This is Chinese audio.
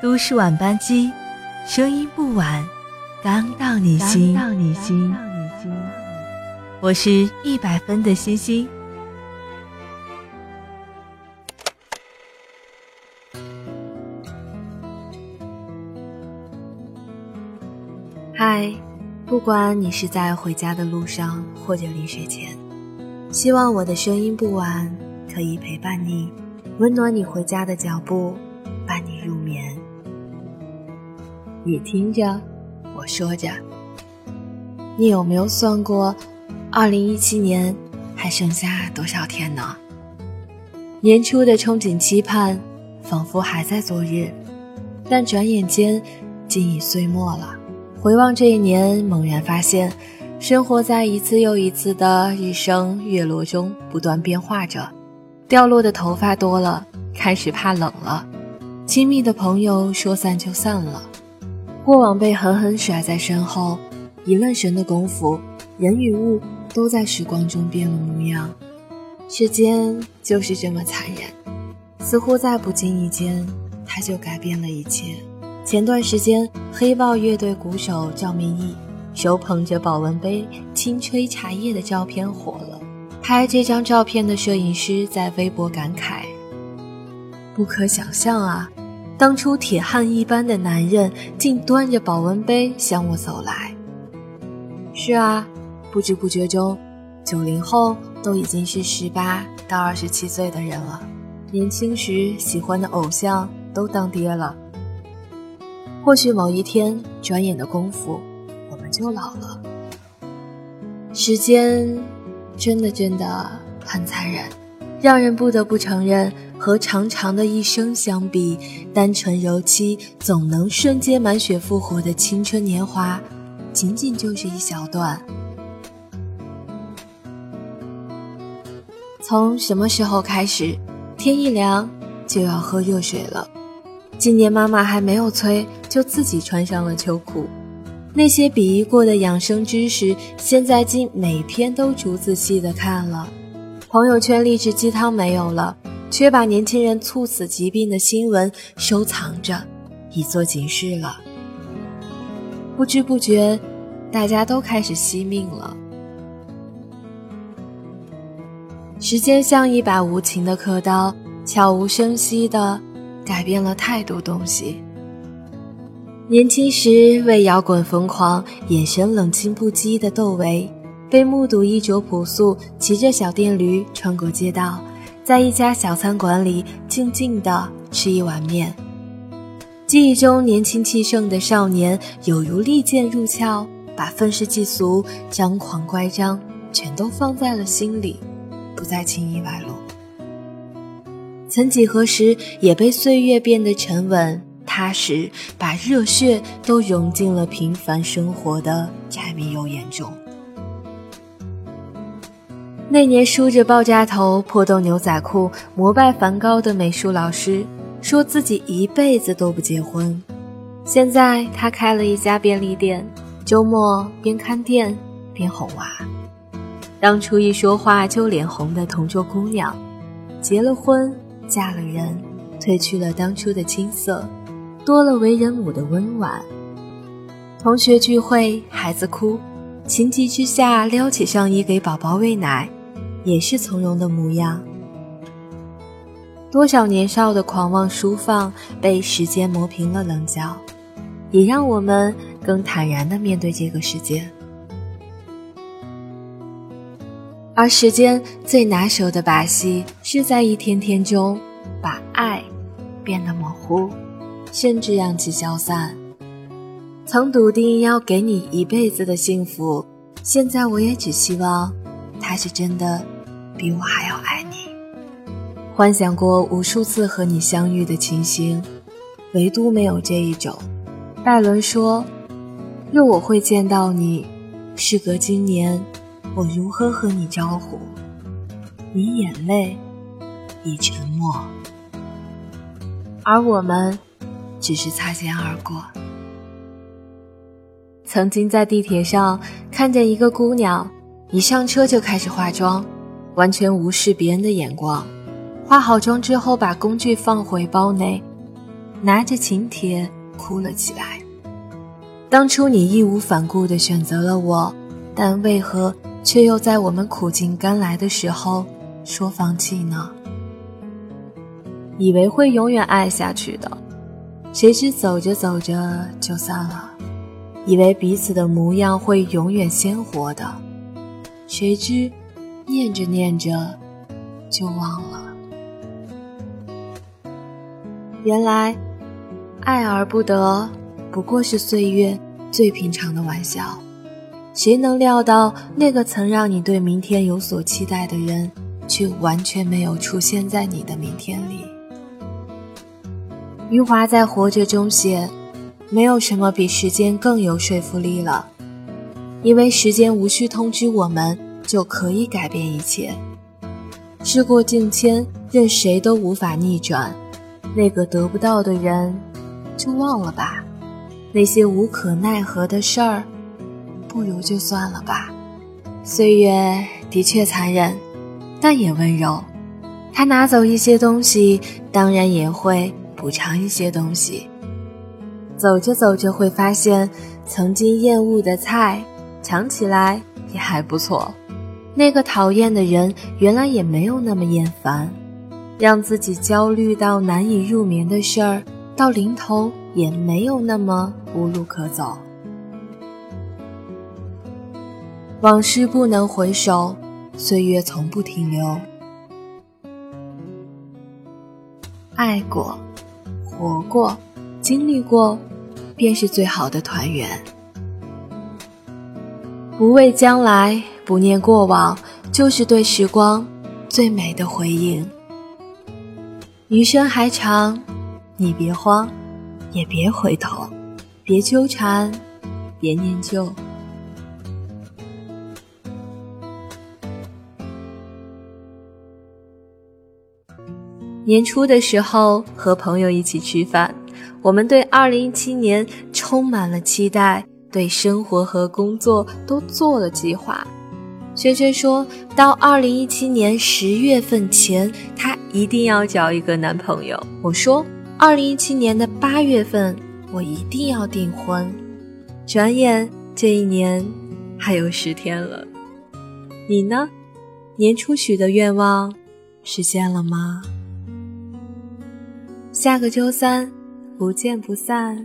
都市晚班机，声音不晚，刚到你心。到你心。我是一百分的星星。嗨，不管你是在回家的路上，或者临睡前，希望我的声音不晚，可以陪伴你，温暖你回家的脚步，伴你入眠。你听着，我说着。你有没有算过，二零一七年还剩下多少天呢？年初的憧憬期盼，仿佛还在昨日，但转眼间竟已岁末了。回望这一年，猛然发现，生活在一次又一次的日升月落中不断变化着。掉落的头发多了，开始怕冷了；亲密的朋友说散就散了。过往被狠狠甩在身后，一愣神的功夫，人与物都在时光中变了模样。时间就是这么残忍，似乎在不经意间，它就改变了一切。前段时间，黑豹乐队鼓手赵明义手捧着保温杯轻吹茶叶的照片火了。拍这张照片的摄影师在微博感慨：“不可想象啊！”当初铁汉一般的男人，竟端着保温杯向我走来。是啊，不知不觉中，九零后都已经是十八到二十七岁的人了。年轻时喜欢的偶像都当爹了。或许某一天，转眼的功夫，我们就老了。时间，真的真的很残忍，让人不得不承认。和长长的一生相比，单纯柔妻总能瞬间满血复活的青春年华，仅仅就是一小段。从什么时候开始，天一凉就要喝热水了？今年妈妈还没有催，就自己穿上了秋裤。那些鄙夷过的养生知识，现在竟每天都逐字细的看了。朋友圈励志鸡汤没有了。却把年轻人猝死疾病的新闻收藏着，以作警示了。不知不觉，大家都开始惜命了。时间像一把无情的刻刀，悄无声息地改变了太多东西。年轻时为摇滚疯狂、眼神冷清不羁的窦唯，被目睹衣着朴素、骑着小电驴穿过街道。在一家小餐馆里静静地吃一碗面，记忆中年轻气盛的少年有如利剑入鞘，把愤世嫉俗、张狂乖张全都放在了心里，不再轻易外露。曾几何时，也被岁月变得沉稳踏实，把热血都融进了平凡生活的柴米油盐中。那年梳着爆炸头、破洞牛仔裤、膜拜梵高的美术老师，说自己一辈子都不结婚。现在他开了一家便利店，周末边看店边哄娃。当初一说话就脸红的同桌姑娘，结了婚，嫁了人，褪去了当初的青涩，多了为人母的温婉。同学聚会，孩子哭，情急之下撩起上衣给宝宝喂奶。也是从容的模样。多少年少的狂妄舒放，被时间磨平了棱角，也让我们更坦然地面对这个世界。而时间最拿手的把戏，是在一天天中，把爱变得模糊，甚至让其消散。曾笃定要给你一辈子的幸福，现在我也只希望，他是真的。比我还要爱你，幻想过无数次和你相遇的情形，唯独没有这一种。拜伦说：“若我会见到你，事隔今年，我如何和你招呼？以眼泪，以沉默，而我们只是擦肩而过。”曾经在地铁上看见一个姑娘，一上车就开始化妆。完全无视别人的眼光，化好妆之后把工具放回包内，拿着请帖哭了起来。当初你义无反顾地选择了我，但为何却又在我们苦尽甘来的时候说放弃呢？以为会永远爱下去的，谁知走着走着就散了；以为彼此的模样会永远鲜活的，谁知念着念着就忘了。原来，爱而不得，不过是岁月最平常的玩笑。谁能料到，那个曾让你对明天有所期待的人，却完全没有出现在你的明天里？余华在《活着》中写：“没有什么比时间更有说服力了，因为时间无需通知我们，就可以改变一切。事过境迁，任谁都无法逆转。那个得不到的人，就忘了吧。那些无可奈何的事儿，不如就算了吧。岁月的确残忍，但也温柔。他拿走一些东西，当然也会。”补偿一些东西，走着走着会发现，曾经厌恶的菜，尝起来也还不错。那个讨厌的人，原来也没有那么厌烦。让自己焦虑到难以入眠的事儿，到临头也没有那么无路可走。往事不能回首，岁月从不停留。爱过。活过，经历过，便是最好的团圆。不畏将来，不念过往，就是对时光最美的回应。余生还长，你别慌，也别回头，别纠缠，别念旧。年初的时候和朋友一起吃饭，我们对2017年充满了期待，对生活和工作都做了计划。轩轩说到2017年十月份前，他一定要找一个男朋友。我说2017年的八月份，我一定要订婚。转眼这一年还有十天了，你呢？年初许的愿望实现了吗？下个周三，不见不散。